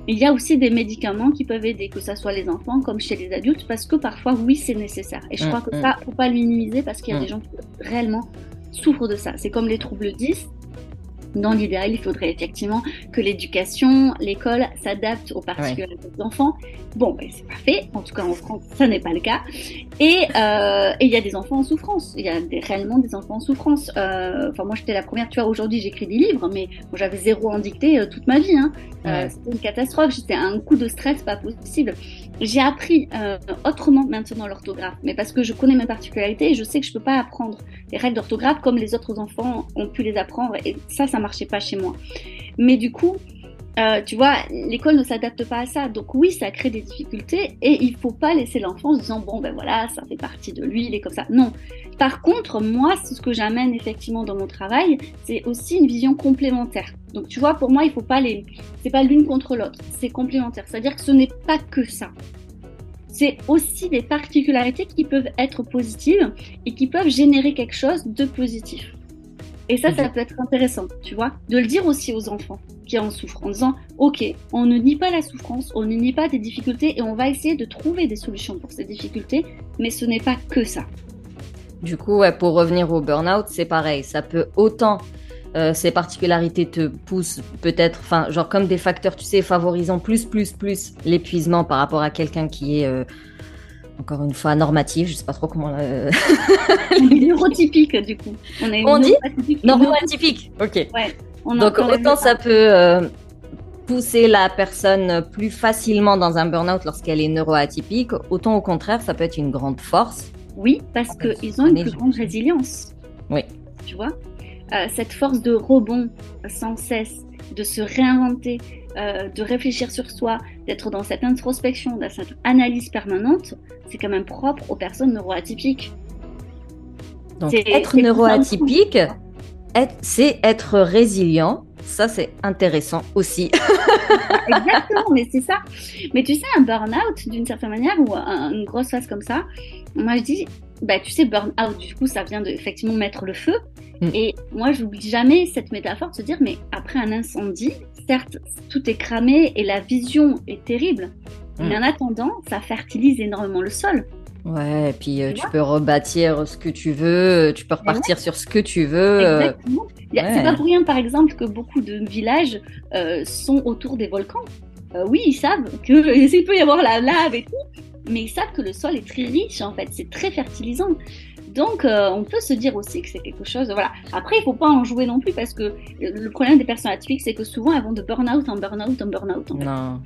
il y a aussi des médicaments qui peuvent aider, que ce soit les enfants comme chez les adultes, parce que parfois, oui, c'est nécessaire. Et je crois que mm, ça, faut pas le minimiser parce qu'il y a mm. des gens qui réellement souffrent de ça. C'est comme les troubles 10 dans l'idéal, il faudrait effectivement que l'éducation, l'école s'adapte aux particularités des enfants. Bon, ben, c'est pas fait. En tout cas, en France, ça n'est pas le cas. Et euh, il y a des enfants en souffrance. Il y a des, réellement des enfants en souffrance. Euh, enfin, moi, j'étais la première. Tu vois, aujourd'hui, j'écris des livres, mais j'avais zéro en dictée euh, toute ma vie. Hein. C'était une catastrophe. J'étais un coup de stress pas possible. J'ai appris autrement maintenant l'orthographe, mais parce que je connais mes particularités et je sais que je peux pas apprendre les règles d'orthographe comme les autres enfants ont pu les apprendre. Et ça, ça marchait pas chez moi. Mais du coup, euh, tu vois, l'école ne s'adapte pas à ça. Donc oui, ça crée des difficultés et il faut pas laisser l'enfant en se disant bon ben voilà, ça fait partie de lui, il est comme ça. Non. Par contre, moi, ce que j'amène effectivement dans mon travail, c'est aussi une vision complémentaire. Donc tu vois, pour moi, il faut pas les, c'est pas l'une contre l'autre, c'est complémentaire. C'est-à-dire que ce n'est pas que ça. C'est aussi des particularités qui peuvent être positives et qui peuvent générer quelque chose de positif. Et ça, ça peut être intéressant, tu vois, de le dire aussi aux enfants qui en souffrent, en disant, OK, on ne nie pas la souffrance, on ne nie pas des difficultés et on va essayer de trouver des solutions pour ces difficultés, mais ce n'est pas que ça. Du coup, ouais, pour revenir au burn-out, c'est pareil, ça peut autant euh, ces particularités te poussent peut-être, enfin, genre comme des facteurs, tu sais, favorisant plus, plus, plus l'épuisement par rapport à quelqu'un qui est euh, encore une fois normative, je sais pas trop comment. Euh... neurotypique du coup. On, est on dit neuroatypique. Ok. Ouais, Donc autant ça peut euh, pousser la personne plus facilement dans un burn-out lorsqu'elle est neuroatypique, autant au contraire ça peut être une grande force. Oui, parce qu'ils ont une plus grande résilience. Oui. Tu vois, euh, cette force de rebond sans cesse, de se réinventer, euh, de réfléchir sur soi, d'être dans cette introspection, dans cette analyse permanente, c'est quand même propre aux personnes neuroatypiques. Donc être neuroatypique, c'est être résilient. Ça, c'est intéressant aussi. Exactement, mais c'est ça. Mais tu sais, un burn-out, d'une certaine manière, ou une grosse phase comme ça, moi je dis, bah, tu sais, burn-out, du coup, ça vient de effectivement mettre le feu. Mm. Et moi, je n'oublie jamais cette métaphore de se dire, mais après un incendie, certes, tout est cramé et la vision est terrible, mais en attendant, ça fertilise énormément le sol. Ouais, et puis euh, tu, peux rebâtir ce que tu veux, euh, tu peux repartir sur ce que tu veux. Euh. C'est pas pour rien, par exemple, que beaucoup de villages sont autour des volcans. oui, ils savent qu'il peut y avoir la lave et tout, mais ils savent que le sol est très riche, en fait, c'est très fertilisant. Donc, euh, on peut se dire aussi que c'est quelque chose. Voilà. Après, il faut pas en jouer non plus parce que le problème des personnes atypiques, c'est que souvent elles vont de burn-out en burn-out en burn-out. Non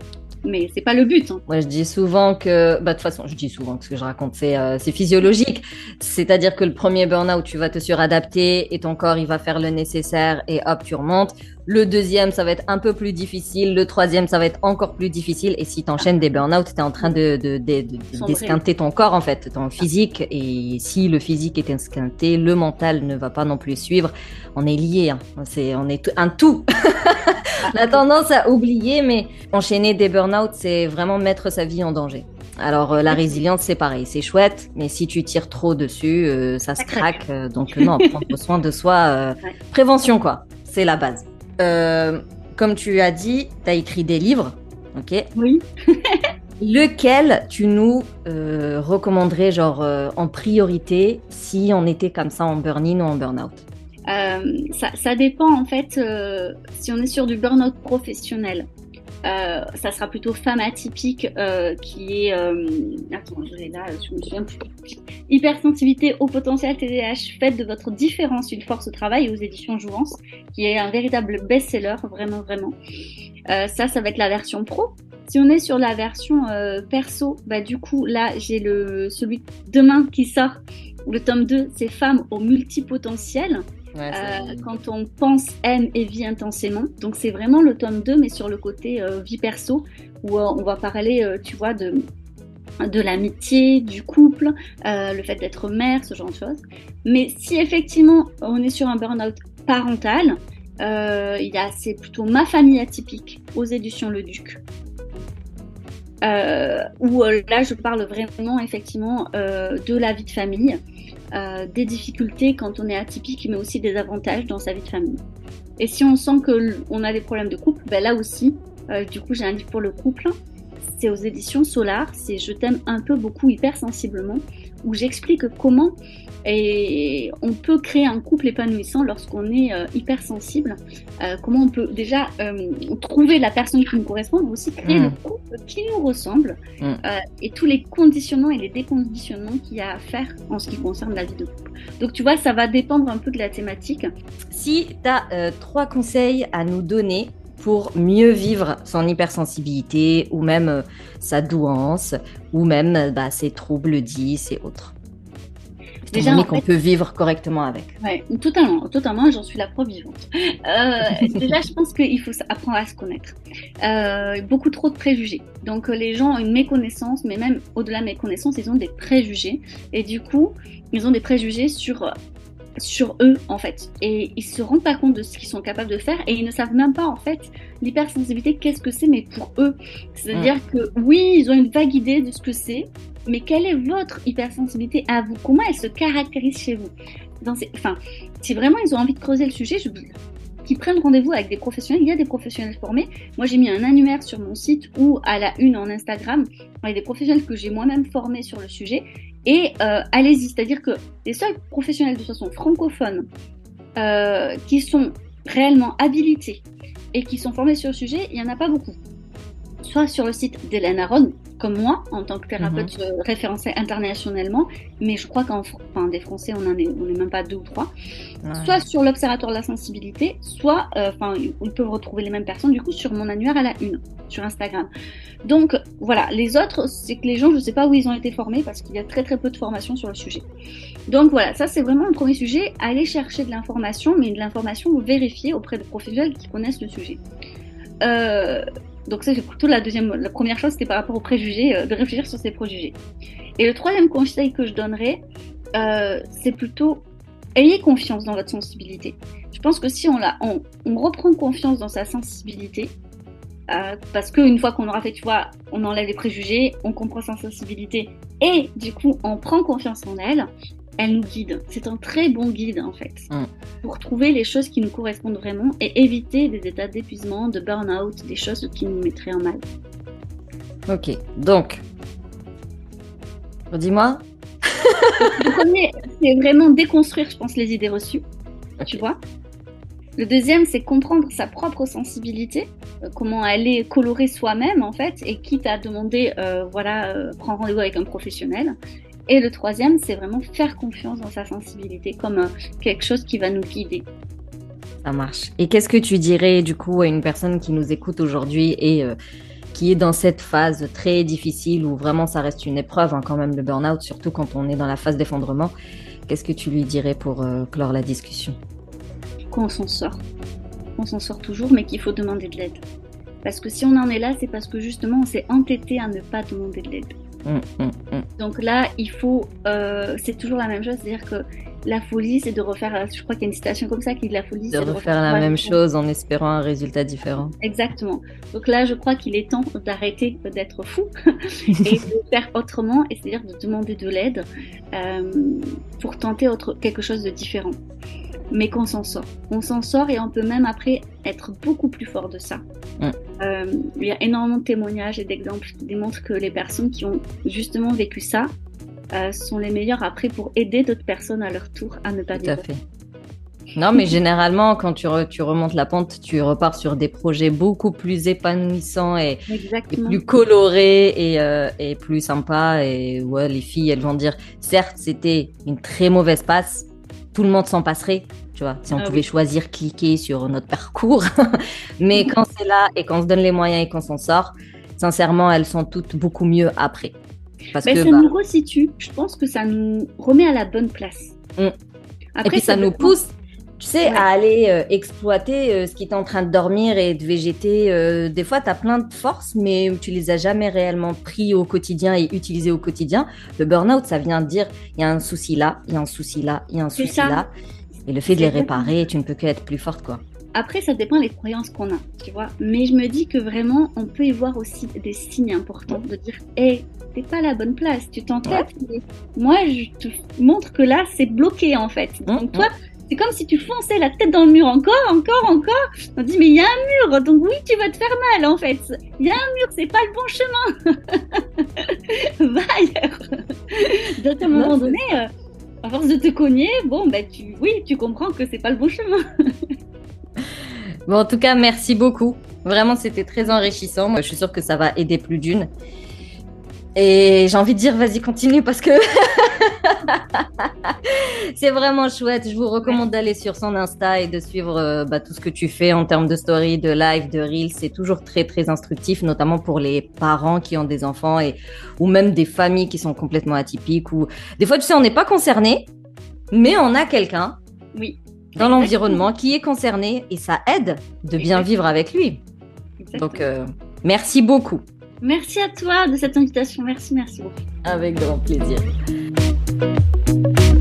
mais c'est pas le but. Hein. Moi, je dis souvent que, bah, de toute façon, je dis souvent que ce que je raconte, c'est euh, physiologique. C'est-à-dire que le premier burn-out, tu vas te suradapter et ton corps, il va faire le nécessaire et hop, tu remontes. Le deuxième, ça va être un peu plus difficile. Le troisième, ça va être encore plus difficile. Et si tu enchaînes des burn-out, tu es en train de, de, de, d'esquinter ton corps, en fait, ton physique. Et si le physique est esquinté, le mental ne va pas non plus suivre. On est liés. Hein. C'est, on est un tout. on a tendance à oublier, mais enchaîner des burn-out, c'est vraiment mettre sa vie en danger. Alors euh, la résilience, c'est pareil, c'est chouette, mais si tu tires trop dessus, euh, ça, se craque. Euh, donc non, prendre soin de soi, prévention quoi, c'est la base. Euh, comme tu as dit, tu as écrit des livres, ok Oui. Lequel tu nous euh, recommanderais genre euh, en priorité si on était comme ça en burn-in ou en burn-out? Ça, ça, dépend en fait si on est sur du burn-out professionnel. Euh, ça sera plutôt femme atypique euh, qui est. Euh, attends, je l'ai là, je me souviens plus. Hypersensibilité au potentiel TDAH, faites de votre différence une force au travail aux éditions Jouvence, qui est un véritable best-seller, vraiment, vraiment. ça, ça va être la version pro. Si on est sur la version perso, bah du coup là j'ai le celui demain qui sort, le tome 2, c'est femmes au multipotentiel. Euh, quand on pense, aime et vit intensément. Donc c'est vraiment le tome 2, mais sur le côté euh, vie perso, où euh, on va parler, tu vois, de, de l'amitié, du couple, le fait d'être mère, ce genre de choses. Mais si effectivement on est sur un burn-out parental, il y a, c'est plutôt ma famille atypique aux éditions Le Duc. où là je parle vraiment effectivement de la vie de famille, euh, des difficultés quand on est atypique, mais aussi des avantages dans sa vie de famille. Et si on sent qu'on a des problèmes de couple, ben là aussi, euh, du coup, j'ai un livre pour le couple. C'est aux éditions Solar. C'est Je t'aime un peu beaucoup hypersensiblement, où j'explique comment et on peut créer un couple épanouissant lorsqu'on est euh, hypersensible. Euh, comment on peut déjà euh, trouver la personne qui nous correspond, mais aussi créer le mm. couple qui nous ressemble mm. et tous les conditionnements et les déconditionnements qu'il y a à faire en ce qui concerne la vie de couple. Donc tu vois, ça va dépendre un peu de la thématique. Si tu as trois conseils à nous donner pour mieux vivre son hypersensibilité ou même sa douance ou même bah, ses troubles 10 et autres déjà qu'on peut vivre correctement avec. Ouais, totalement, totalement, j'en suis la preuve vivante. Euh, déjà, je pense qu'il faut apprendre à se connaître. Euh, beaucoup trop de préjugés. Donc, les gens ont une méconnaissance, mais même au-delà de méconnaissance, ils ont des préjugés. Et du coup, ils ont des préjugés sur sur eux en fait et ils se rendent pas compte de ce qu'ils sont capables de faire et ils ne savent même pas en fait l'hypersensibilité qu'est-ce que c'est mais pour eux c'est à dire mm. que oui ils ont une vague idée de ce que c'est mais quelle est votre hypersensibilité à vous? Comment elle se caractérise chez vous? Enfin, si vraiment ils ont envie de creuser le sujet, je qu'ils prennent rendez-vous avec des professionnels. Il y a des professionnels formés. Moi, j'ai mis un annuaire sur mon site ou à la une en Instagram avec des professionnels que j'ai moi-même formés sur le sujet. Et euh, allez-y, c'est-à-dire que les seuls professionnels de façon francophone euh, qui sont réellement habilités et qui sont formés sur le sujet, il n'y en a pas beaucoup. Soit sur le site d'Hélène Aron, comme moi, en tant que thérapeute mhm. référencé internationalement, mais je crois qu'en enfin, des Français, on n'en est, on est même pas deux ou trois. Soit sur l'Observatoire de la sensibilité, soit, euh, enfin, ils peuvent retrouver les mêmes personnes, du coup, sur mon annuaire à la une, sur Instagram. Donc, voilà. Les autres, c'est que les gens, je ne sais pas où ils ont été formés, parce qu'il y a très très peu de formation sur le sujet. Donc voilà, ça c'est vraiment le premier sujet. Aller chercher de l'information, mais de l'information vérifiée auprès de professionnels qui connaissent le sujet. Euh, donc c'est plutôt la deuxième, la première chose, c'était par rapport aux préjugés, euh, de réfléchir sur ces préjugés. Et le troisième conseil que je donnerais, euh, c'est plutôt ayez confiance dans votre sensibilité. Je pense que si on, la, on reprend confiance dans sa sensibilité, euh, parce qu'une fois qu'on aura fait, tu vois, on enlève les préjugés, on comprend sa sensibilité, et du coup, on prend confiance en elle, elle nous guide. C'est un très bon guide en fait mm. pour trouver les choses qui nous correspondent vraiment et éviter des états d'épuisement, de burn-out, des choses qui nous mettraient en mal. Ok, donc, dis-moi. le premier, c'est vraiment déconstruire, je pense, les idées reçues. Tu vois le deuxième, c'est comprendre sa propre sensibilité, euh, comment elle est colorée soi-même en fait, et quitte à demander, euh, voilà, euh, prendre rendez-vous avec un professionnel. Et le troisième, c'est vraiment faire confiance dans sa sensibilité comme euh, quelque chose qui va nous guider. Ça marche. Et qu'est-ce que tu dirais du coup à une personne qui nous écoute aujourd'hui et euh, qui est dans cette phase très difficile où vraiment ça reste une épreuve hein, quand même le burn-out, surtout quand on est dans la phase d'effondrement? Qu'est-ce que tu lui dirais pour euh, clore la discussion? Qu'on s'en sort. On s'en sort toujours, mais qu'il faut demander de l'aide. Parce que si on en est là, c'est parce que justement on s'est entêté à ne pas demander de l'aide. Donc là, il faut, euh, c'est toujours la même chose, c'est-à-dire que la folie, c'est de refaire, je crois qu'il y a une citation comme ça qui dit la folie, c'est de, refaire, la même chose en espérant un résultat différent. Exactement. Donc là, je crois qu'il est temps d'arrêter d'être fou et de faire autrement, et c'est-à-dire de demander de l'aide euh, pour tenter autre, quelque chose de différent mais qu'on s'en sort. On s'en sort et on peut même après être beaucoup plus fort de ça. Euh, il y a énormément de témoignages et d'exemples qui démontrent que les personnes qui ont justement vécu ça euh, sont les meilleures après pour aider d'autres personnes à leur tour à ne pas Tout à fait. Non, mais généralement, quand tu, tu, remontes la pente, tu repars sur des projets beaucoup plus épanouissants et, plus colorés et, euh, et, plus sympas. Et ouais, les filles, elles vont dire, certes, c'était une très mauvaise passe, tout le monde s'en passerait, tu vois, si on ah pouvait choisir cliquer sur notre parcours. mais quand c'est là et qu'on se donne les moyens et qu'on s'en sort, sincèrement, elles sont toutes beaucoup mieux après. Parce que, ça bah nous resitue. Je pense que ça nous remet à la bonne place. Mm. Après, et puis ça, nous pousse, tu sais, à aller euh, exploiter euh, ce qui est en train de dormir et de végéter. Euh, des fois, tu as plein de forces, mais tu les as jamais réellement pris au quotidien et utilisées au quotidien. Le burn-out, ça vient de dire, il y a un souci là, il y a un souci là, il y a un souci là. Et le fait de les réparer, tu ne peux que être plus forte, quoi. Après, ça dépend des croyances qu'on a, tu vois. Mais je me dis que vraiment, on peut y voir aussi des signes importants de dire, hé, t'es pas à la bonne place, tu t'entêtes. Moi, je te montre que là, c'est bloqué en fait. Mmh, donc toi, mmh. C'est comme si tu fonçais la tête dans le mur encore, encore, encore. On dit, mais il y a un mur, donc oui, tu vas te faire mal en fait. Il y a un mur, c'est pas le bon chemin. Va ailleurs. Donc à un moment donné, euh, à force de te cogner, bon, ben tu, oui, tu comprends que c'est pas le bon chemin. Bon, en tout cas, merci beaucoup. Vraiment, c'était très enrichissant. Moi, je suis sûre que ça va aider plus d'une. Et j'ai envie de dire, vas-y, continue parce que c'est vraiment chouette. Je vous recommande d'aller sur son Insta et de suivre euh, bah, tout ce que tu fais en termes de story, de live, de reel. C'est toujours très, très instructif, notamment pour les parents qui ont des enfants et ou même des familles qui sont complètement atypiques. Ou des fois, tu sais, on n'est pas concerné, mais on a quelqu'un. Oui dans l'environnement qui est concerné et ça aide de bien vivre avec lui. Donc, euh, merci beaucoup. Merci à toi de cette invitation. Merci, merci beaucoup. Avec grand plaisir. Thank you.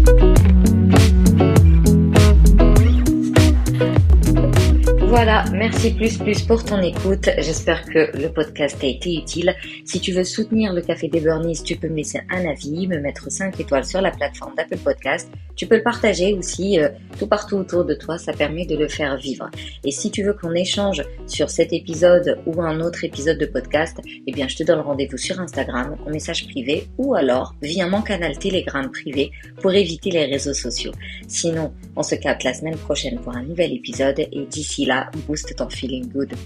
Voilà, merci plus plus pour ton écoute. J'espère que le podcast a été utile. Si tu veux soutenir le Café des Burnies, tu peux me laisser un avis, me mettre 5 étoiles sur la plateforme d'Apple Podcast. Tu peux le partager aussi euh, tout partout autour de toi, ça permet de le faire vivre. Et si tu veux qu'on échange sur cet épisode ou un autre épisode de podcast, eh bien je te donne rendez-vous sur Instagram en message privé ou alors via mon canal Telegram privé pour éviter les réseaux sociaux. Sinon, on se capte la semaine prochaine pour un nouvel épisode et d'ici là, boosted on feeling good.